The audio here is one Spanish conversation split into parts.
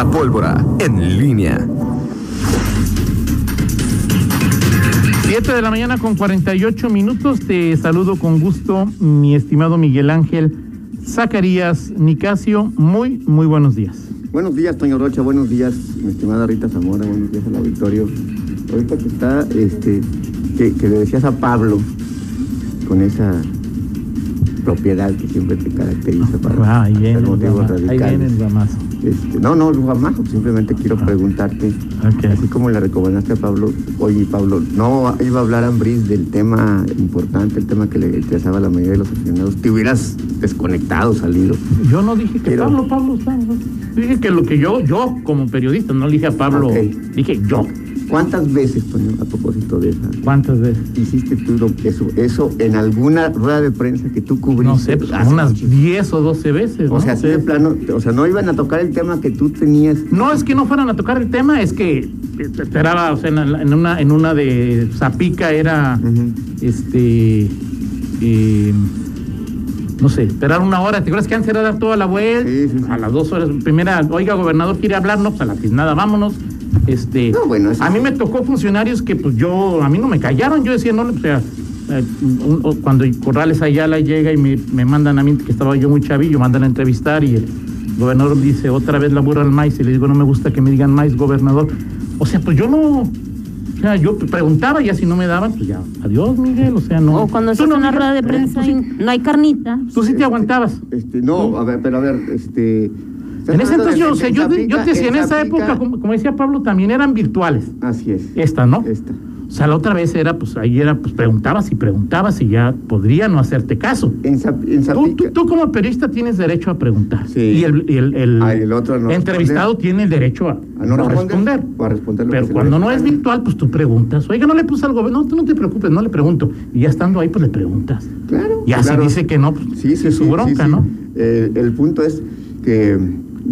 La pólvora en línea. 7 de la mañana con 48 minutos. Te saludo con gusto, mi estimado Miguel Ángel Zacarías Nicasio. Muy, muy buenos días. Buenos días, Toño Rocha. Buenos días, mi estimada Rita Zamora. Buenos días al auditorio. Ahorita que está, este, que, que le decías a Pablo con esa propiedad que siempre te caracteriza para Ah, ahí viene, el motivos guama- ahí viene el guamazo. Este, no, no, jamás, simplemente quiero Ah. preguntarte, así como le recomendaste a Pablo, oye Pablo, no iba a hablar Ambris del tema importante, el tema que le interesaba a la mayoría de los aficionados, te hubieras desconectado, salido. Yo no dije que Pero- Pablo, Pablo está. ¿no? Dije que lo que yo, yo como periodista, no le dije a Pablo, dije yo. ¿Cuántas veces, Toño, a propósito de esa, ¿Cuántas veces? hiciste tú lo- eso, eso en alguna rueda de prensa que tú cubriste? No sé, pues, hace unas mucho? 10 o 12 veces. O sea, así Sí. de plano, o sea, no iban a tocar el tema que tú tenías. No es que no fueran a tocar el tema, es que esperaba, o sea, en, una, en una de Zapica era, este, eh, no sé, esperar una hora. ¿Te acuerdas que antes era dar toda la vuelta? Sí, sí, sí. A las dos horas, primera, oiga, gobernador, quiere hablar, no, pues a la nada, vámonos. Este, No, bueno, a mí me tocó funcionarios que, pues yo, a mí no me callaron, yo decía, no, o sea, eh, un- o- cuando Corrales Ayala llega y me, me mandan a mí, que estaba yo muy chavillo, mandan a entrevistar y el gobernador dice otra vez la burra al maíz y le digo, no me gusta que me digan maíz, gobernador. O sea, pues yo no, o sea, yo preguntaba y ya si no me daban, pues ya, adiós, Miguel, o sea, no. O cuando estás no, una rueda de ¿eh? prensa sí- y no hay carnita. Tú sí te aguantabas. Este, no, a ver, pero a ver, este. ¿Estás En ese entonces, yo, o sea, yo, yo te decía, en esa época, como, como decía Pablo, también eran virtuales. Así es. Esta, ¿no? Esta. O sea, la otra vez era, pues ahí era, pues preguntabas y preguntabas y ya podría no hacerte caso. En, Zap- en Tú, Zapica. tú- tú como periodista tienes derecho a preguntar. Sí. Y el, y el- el Ah, y el otro no entrevistado tiene el derecho a, A no responder, a responder Pero cuando no es virtual, pues tú preguntas. Oiga, no le puse al gobierno. No, tú no te preocupes, no le pregunto. Y ya estando ahí, pues le preguntas. Claro. Y así claro. dice que no, pues, Sí, sí, es su bronca, sí, sí. ¿no? Eh, el punto es que.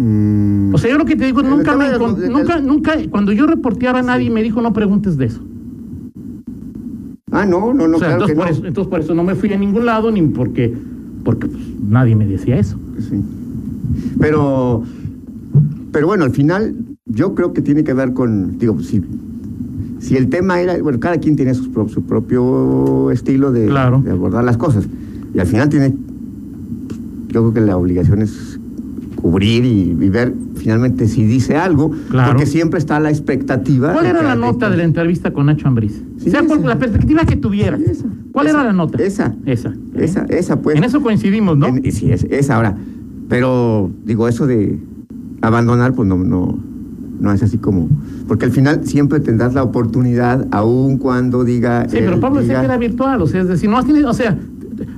Mm, O sea, yo lo que te digo, nunca me de- encon- de- nunca, nunca, cuando yo reporteaba a nadie me dijo no preguntes de eso. ah, no, no, no, o sea, claro que entonces, por no. eso, entonces por eso no me fui a ningún lado, ni porque, porque pues, nadie me decía eso. Sí. Pero, pero bueno, al final yo creo que tiene que ver con, digo, si, si el tema era, bueno, cada quien tiene su, su propio estilo de, Claro. de abordar las cosas. Y al final tiene, pues, yo creo que la obligación es cubrir y, y ver finalmente si dice algo, Claro. porque siempre está la expectativa. ¿Cuál era la nota de la entrevista con Nacho Ambriz? Sí, sea cual- esa. la perspectiva que esa. ¿Cuál Esa. era la nota? Esa. Esa. Esa, esa pues. En eso coincidimos, ¿no? En- y sí, es, es ahora. Pero, digo, eso de abandonar, pues no, no, no es así como. Porque al final siempre tendrás la oportunidad, aun cuando diga. Sí, pero Pablo decía que era virtual, o sea, es decir, no has tenido, o sea,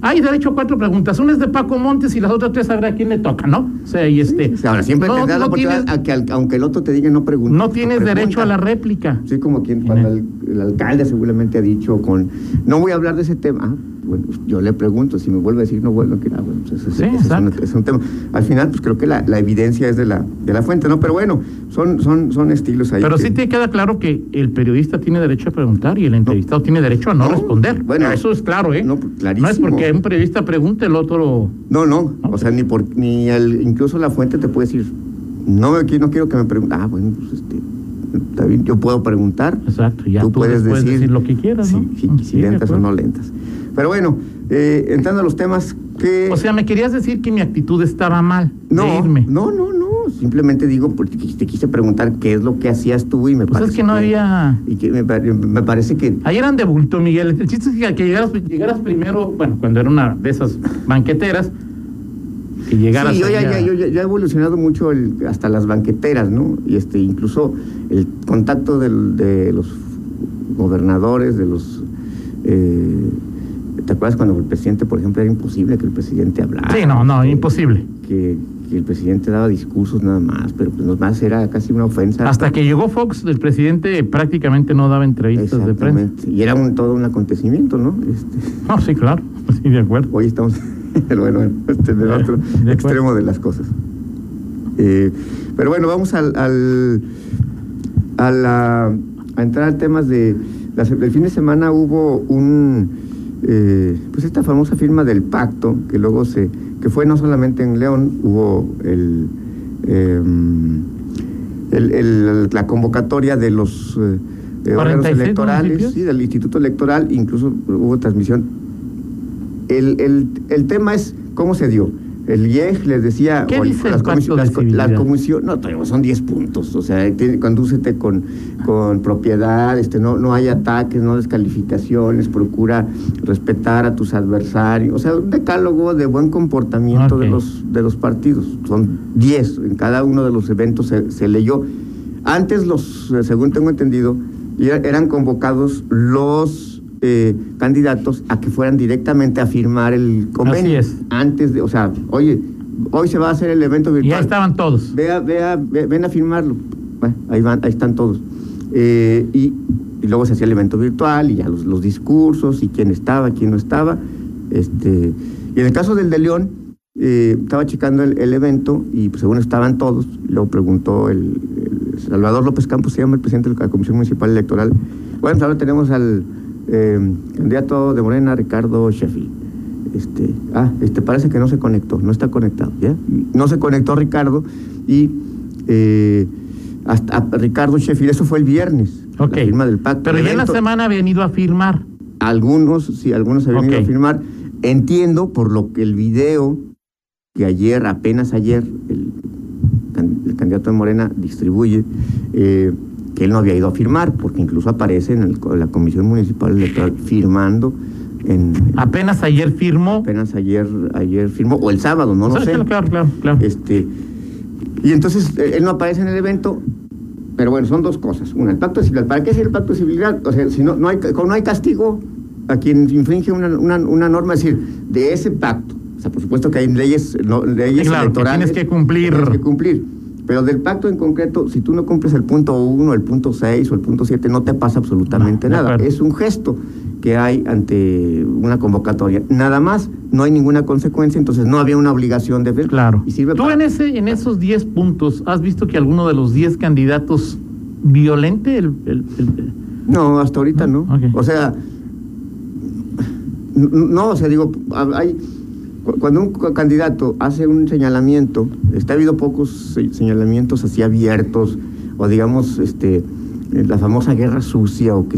hay derecho a cuatro preguntas. Una es de Paco Montes y las otras tres sabrá a quién le toca, ¿no? O sea, y este. Ahora siempre no, tendrás la no oportunidad, tienes, a que al- aunque el otro te diga no pregunta. no tienes pregunta. derecho a la réplica. Sí, como quien, cuando el, el alcalde seguramente ha dicho con. No voy a hablar de ese tema. Bueno, yo le pregunto, si me vuelve a decir no vuelvo a ah, bueno, pues Sí, es, un, exacto. es un tema. Al final, pues creo que la, la evidencia es de la, de la fuente, ¿no? Pero bueno, son, son, son estilos ahí. Pero que- sí te queda claro que el periodista tiene derecho a preguntar y el entrevistado tiene derecho a no, No, responder. bueno, eso es claro, ¿eh? no, clarísimo. es porque un periodista pregunte, el otro. No, no, o sea, ni por ni el, incluso la fuente te puede decir, no, qui- no quiero que me pregunte. Ah, bueno, pues este, está bien, yo puedo preguntar. Exacto, ya tú, tú puedes decir, decir lo que quieras, si, ¿no? si- si sí, lentas o no lentas. Pero bueno, eh, entrando a los temas que... O sea, me querías decir que mi actitud estaba mal no, de irme. no, no, no, simplemente digo, porque te te quise preguntar qué es lo que hacías tú y me Pues es parece que no había- Y que me, pare- me parece que... Ahí eran de bulto, Miguel. El chiste es que, que llegaras, llegaras primero, bueno, cuando era una de esas banqueteras, que llegaras. Sí, yo ya, ya, ya- ha evolucionado mucho el- hasta las banqueteras, ¿no? Y este, incluso el contacto del- de los gobernadores, de los... eh, ¿Te acuerdas cuando el presidente, por ejemplo, era imposible que el presidente hablara? Sí, no, no, Que- imposible. Que, que el presidente daba discursos nada más, pero pues más era casi una ofensa. Hasta que llegó Fox, el presidente prácticamente no daba entrevistas de prensa. Y era un, todo un acontecimiento, ¿no? Este, No, sí, claro. Sí, de acuerdo. hoy estamos bueno, este, en el Eh, otro extremo de las cosas. Eh, pero bueno, vamos al, al- a, la- a entrar a temas de... el fin de semana hubo un... eh, pues esta famosa firma del pacto, que luego se... que fue no solamente en León, hubo el... em, el- el- la convocatoria de los eh, órganos 46 electorales, sí, del Instituto Electoral, incluso hubo transmisión. El, el, el tema es cómo se dio. El IEG les decía... ¿Qué dice el las pacto comisi- de las co- la civilidad? comisión, no, son 10 puntos, o sea, tiene- condúcete con, con propiedad, este, no, no hay ataques, no descalificaciones, procura respetar a tus adversarios, o sea, un decálogo de buen comportamiento de los de los partidos, son 10, en cada uno de los eventos se, se leyó. Antes los, según tengo entendido, eran convocados los eh, candidatos a que fueran directamente a firmar el convenio. Así es. Antes de, o sea, oye, hoy se va a hacer el evento Y virtual. ya estaban todos. Vea, vea, ve- ven a firmarlo. Bueno, ahí van, ahí están todos. Eh, y, y luego se hacía el evento virtual y ya los, los discursos y quién estaba, quién no estaba. Este, y en el caso del de León, eh, estaba checando el, el evento y pues, según estaban todos, luego preguntó el, el Salvador López Campos, se llama el presidente de la Comisión Municipal Electoral. Bueno, pues ahora tenemos al eh, candidato de Morena, Ricardo Sheffield. Este, ah, este parece que no se conectó, no está conectado, ¿ya? No se conectó Ricardo y eh, hasta a Ricardo Sheffield, eso fue el viernes, Ok. la firma del pacto. Pero ya en la semana ha venido a firmar. Algunos, sí, algunos habían ido Ok. a firmar. Entiendo por lo que el video que ayer, apenas ayer, el candidato de Morena distribuye, eh, que él no había ido a firmar, porque incluso aparece en, el co- la Comisión Municipal Electoral firmando en Apenas ayer firmó. apenas ayer, ayer firmó, o el sábado, no lo sé. Claro, claro, claro. Este, y entonces eh, él no aparece en el evento, pero bueno, son dos cosas. Una, el pacto de civilidad. ¿Para qué sirve el pacto de civilidad? O sea, si no, no, hay, como no hay castigo a quien infringe una, una, una norma, es decir, de ese pacto. O sea, por supuesto que hay leyes, no, leyes Sí, claro, que electorales. tienes que cumplir. Tienes que cumplir. Pero del pacto en concreto, si tú no cumples el punto 1, el punto 6 o el punto 7, no te pasa absolutamente No, nada. Es un gesto que hay ante una convocatoria. Nada más, no hay ninguna consecuencia, entonces no había una obligación de ver. Claro. Y sirve Tú para- en ese, en esos 10 puntos, ¿has visto que alguno de los 10 candidatos violente el, el- el- No, hasta ahorita no. O sea, no, o sea, digo, hay cuando un candidato hace un señalamiento, está ha habido pocos se- señalamientos así abiertos o digamos, este, eh, la famosa guerra sucia o que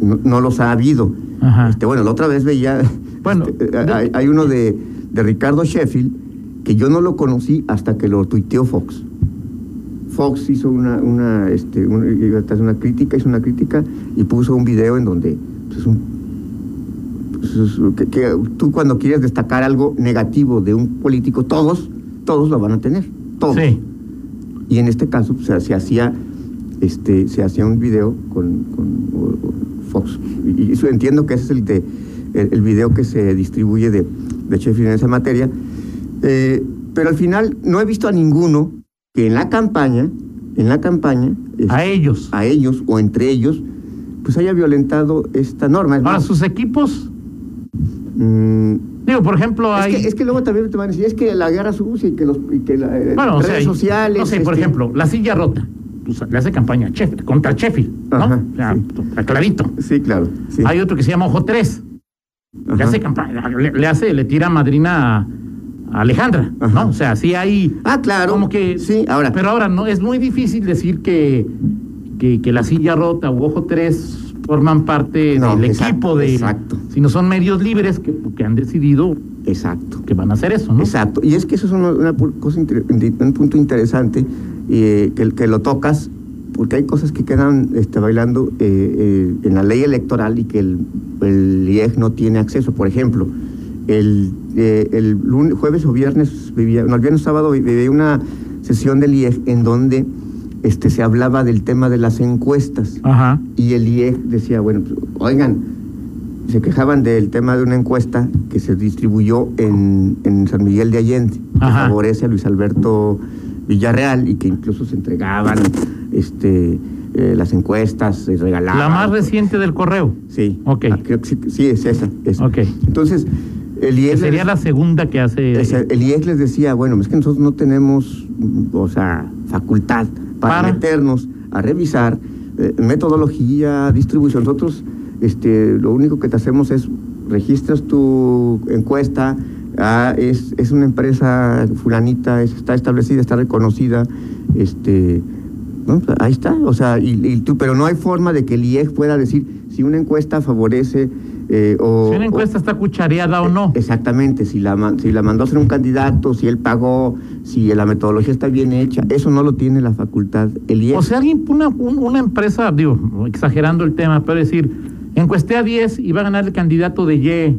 no, no los ha habido. Ajá. Este, bueno, la otra vez veía, Bueno, este, eh, hay, hay uno de, de Ricardo Sheffield que yo no lo conocí hasta que lo tuiteó Fox. Fox hizo una, una, este, una, una crítica, hizo una crítica y puso un video en donde es un- pues, es- que, que tú cuando quieres destacar algo negativo de un político, todos, todos lo van a tener, todos. Sí. Y en este caso pues, se, hacía este se hacía un video con, Fox. Y, eso entiendo que ese es el de el, el video que se distribuye de, de Sheffield en esa materia. Eh, pero al final no he visto a ninguno que en la campaña, en la campaña, a ellos. a ellos o entre ellos, pues haya violentado esta norma. Es Ahora, más, sus equipos, mm, digo, por ejemplo, es, hay... que, es que luego también te van a decir, es que la guerra sucia y que los y que la, eh, bueno, o redes sea, sociales. No sé, por este, ejemplo, la silla rota. Pues, le hace campaña a Sheffield, contra Sheffield, ¿no? Ajá, O sea, sí. está clarito. Sí, claro. sí. Hay otro que se llama Ojo 3. Le hace campaña, le, le hace, le tira madrina a, a Alejandra, Ajá. ¿no? O sea, sí hay. Ah, claro. Como que. Sí, ahora. Pero ahora no, es muy difícil decir que, que, que la silla rota u Ojo 3 forman parte No, del exacto, equipo de. exacto. Sino son medios libres que, que han decidido Exacto. que van a hacer eso, ¿no? Exacto. Y es que eso es una, una cosa un punto interesante eh, que, que lo tocas, porque hay cosas que quedan este, bailando eh, eh, en la ley electoral y que el, el IEG no tiene acceso. Por ejemplo, el, eh, el lunes, jueves o viernes, vivía, no, el viernes sábado vivía una sesión del IEG en donde este, se hablaba del tema de las encuestas. Ajá. Y el IEG decía, bueno, pues, oigan, se quejaban del tema de una encuesta que se distribuyó en, en San Miguel de Allende, que Ajá. favorece a Luis Alberto Villarreal y que incluso se entregaban este, eh, las encuestas, se regalaban. La más reciente del correo. Sí. Ok. Ah, creo que sí, sí, es esa. esa. Ok. Entonces, el IEG... sería les- la segunda que hace. el IEG les decía, bueno, es que nosotros no tenemos, o sea, facultad para, Para. meternos a revisar eh, metodología, distribución. Nosotros, este, lo único que te hacemos es registras tu encuesta, ah, es, es una empresa fulanita, es- está establecida, está reconocida, este, ¿no? Ahí está, o sea, y, y tú, pero no hay forma de que el IEG pueda decir si una encuesta favorece eh, o... Si una encuesta o- está cuchareada o no. Exactamente, si la, si la mandó a hacer un candidato, si él pagó, si la metodología está bien hecha, eso no lo tiene la facultad el IEG. O sea, alguien, una, un- una empresa, digo, exagerando el tema, pero decir, encuesté a 10 y va a ganar el candidato de Y.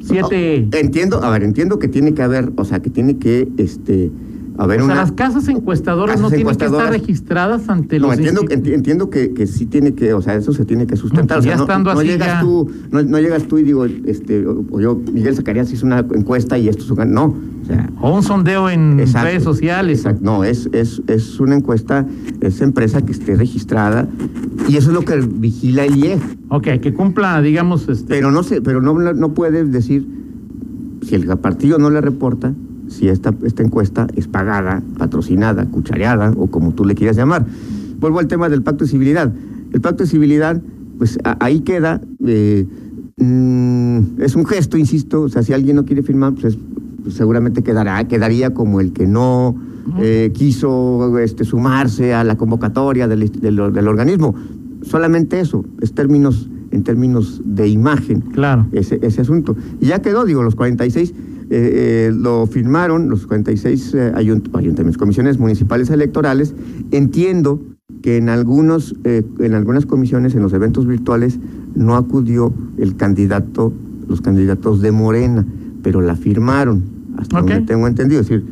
7. No, entiendo, a ver, entiendo que tiene que haber, o sea, que tiene que, este, haber o sea, una... las casas encuestadoras Casas no tienen que estar registradas ante No, los entiendo, institu- enti- entiendo que, que sí tiene que, o sea, eso se tiene que sustentar. No, o sea, ya no, estando no así llegas ya- tú, no, no llegas tú y digo, este, o, o yo, Miguel Zacarías hizo una encuesta y esto es un- no, o sea, O un sondeo en Exacto, redes sociales. exacto. No, es, es, es una encuesta, es empresa que esté registrada y eso es lo que vigila el IEG. Ok, que cumpla, digamos, este, Pero no sé, pero no, no puedes decir si el partido no le reporta si esta, esta encuesta es pagada, patrocinada, cuchareada o como tú le quieras llamar. Vuelvo al tema del pacto de civilidad. El pacto de civilidad, pues a- ahí queda, eh, mm, es un gesto, insisto, o sea, si alguien no quiere firmar, pues, es- pues seguramente quedará, quedaría como el que no eh, quiso este, sumarse a la convocatoria del, del- del organismo. Solamente eso, es términos, en términos de imagen claro. ese, ese asunto. Y ya quedó, digo, los 46 eh, eh, lo firmaron, los 46 eh, ayunt- ayuntamientos, comisiones municipales electorales. Entiendo que en, algunos, eh, en algunas comisiones, en los eventos virtuales, no acudió el candidato, los candidatos de Morena, pero la firmaron, hasta Ok. donde tengo entendido. Es decir,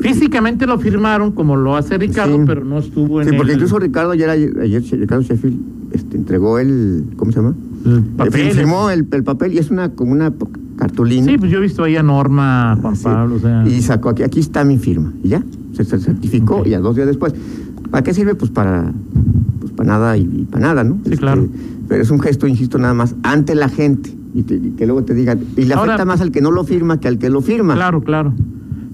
Físicamente lo firmaron como lo hace Ricardo, Sí. pero no estuvo en Sí, porque el, incluso Ricardo ayer, ayer Ricardo Sheffield este, entregó el, ¿cómo se llama? el Eh, papel. Firmó el, el papel y es una como una cartulina. Sí, pues yo he visto ahí a Norma, Juan Sí. Pablo, o sea. Y sacó aquí, aquí está mi firma. Y ya, se, se certificó y a dos días después. ¿Para qué sirve? Pues para, pues para nada y, y para nada, ¿no? Este, Sí, claro. Pero es un gesto, insisto, nada más ante la gente. Y, te- y que luego te digan. Y le Ahora- afecta más al que no lo firma que al que lo firma. Claro, claro.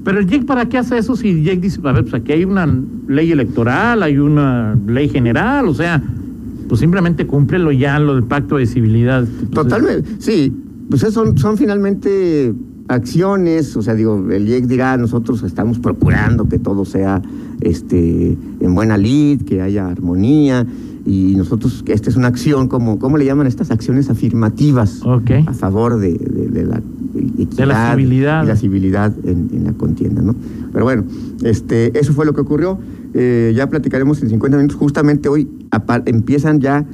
Pero el JEC, ¿para qué hace eso si JEC dice, a ver, pues aquí hay una ley electoral, hay una ley general, o sea, pues simplemente cúmplelo ya lo del pacto de civilidad. Entonces, Totalmente, sí. Pues son, son finalmente acciones, o sea, digo, el IEC dirá, nosotros estamos procurando que todo sea este en buena lid, que haya armonía, y nosotros, esta es una acción, como, ¿cómo le llaman estas acciones afirmativas? Ok. A favor de, de- de la equidad De la civilidad. y la civilidad en, en la contienda, ¿no? Pero bueno, este, eso fue lo que ocurrió. Eh, ya platicaremos en 50 minutos. Justamente hoy empiezan ya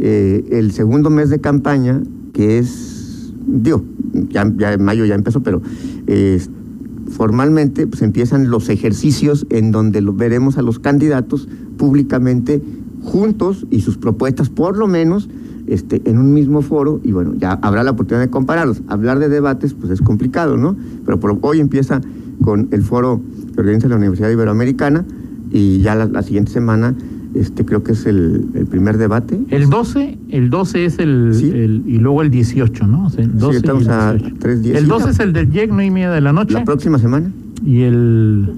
eh, el segundo mes de campaña, que es, digo, ya, en mayo ya empezó, pero formalmente pues empiezan los ejercicios en donde veremos a los candidatos públicamente juntos y sus propuestas, por lo menos, este, en un mismo foro, y bueno, ya habrá la oportunidad de compararlos. Hablar de debates, pues es complicado, ¿no? Pero hoy empieza con el foro que organiza la Universidad Iberoamericana, y ya la siguiente semana, este creo que es el, el primer debate. El 12, el 12 es el, Sí. el- y luego el 18, ¿no? O sea, el 12 y estamos el a 18. tres días. El Sí, 12 la- es el del JEC, no y media de la noche, La próxima semana. y el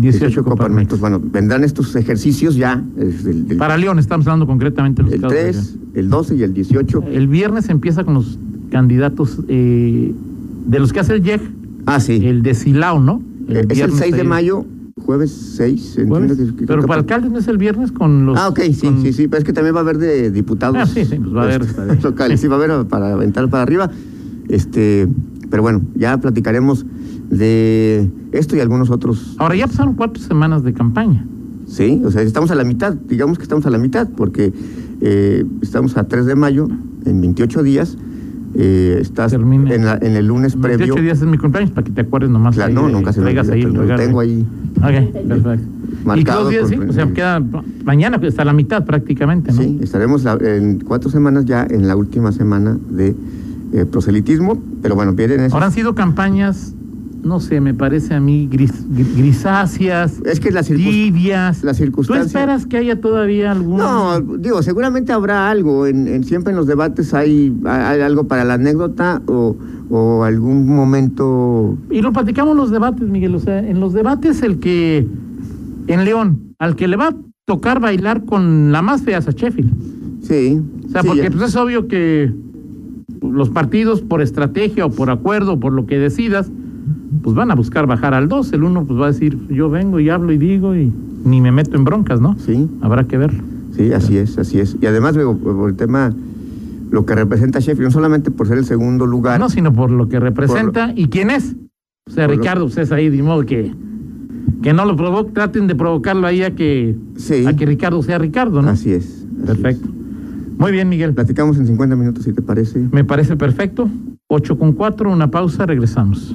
18, Coparmex. Coparmex. Bueno, vendrán estos ejercicios ya. es el, el- Para León estamos hablando concretamente de los el casos de 3, el 12 y el 18. León. El viernes empieza con los candidatos eh, de los que hace el JEC, Ah, sí. el de Silao, ¿no? Eh, es el viernes 6 de mayo, jueves 6. entiendo que- que- Pero para alcaldes no es el viernes con los. Ah, ok, sí, con- sí, sí, pero es que también va a haber de diputados. Ah, sí, sí, pues va a haber, este, locales, sí, va a haber para aventar para arriba. Este, pero bueno, ya platicaremos de esto y algunos otros. Ahora ya pasaron cuatro semanas de campaña. Sí, o sea, estamos a la mitad, digamos que estamos a la mitad, porque eh, estamos a 3 de mayo, en 28 días. Eh, estás en, la- en el lunes previo. 28 días es mi cumpleaños, para que te acuerdes nomás. Claro, ahí no, nunca se me olvida, ahí lo tengo ahí. Ok, perfecto. ¿Y Marcado dos días, por- sí? O sea, queda mañana pues, está la mitad prácticamente, ¿no? Sí, estaremos la- en cuatro semanas ya en la última semana de eh, proselitismo, pero bueno, vienen esos- Ahora han sido campañas, no sé, me parece a mí gris, gri- grisáceas, Es que la, circun- tibias. la ¿Tú circunstancia... esperas que haya todavía algún...? No, digo, seguramente habrá algo, en, en- siempre en los debates hay, hay algo para la anécdota o, o algún momento... Y lo platicamos en los debates, Miguel. O sea, en los debates el que en León, al que le va a tocar bailar con la más fea es a Sheffield. Sí. O sea, sí, porque pues, es obvio que los partidos por estrategia o por acuerdo o por lo que decidas, pues van a buscar bajar al 2. El uno pues va a decir, yo vengo y hablo y digo y ni me meto en broncas, ¿no? Sí. Habrá que verlo. Sí, así es, así es. Y además, luego, por el tema, lo que representa Sheffield, no solamente por ser el segundo lugar. No, sino por lo que representa y quién es. O sea, Ricardo, usted es ahí, de modo que, que no lo provoque, traten de provocarlo ahí a que, Sí. a que Ricardo sea Ricardo, ¿no? Así es. así Perfecto. Muy bien. Miguel. Platicamos en 50 minutos, si te parece. Me parece perfecto. 8 con 4, una pausa, regresamos.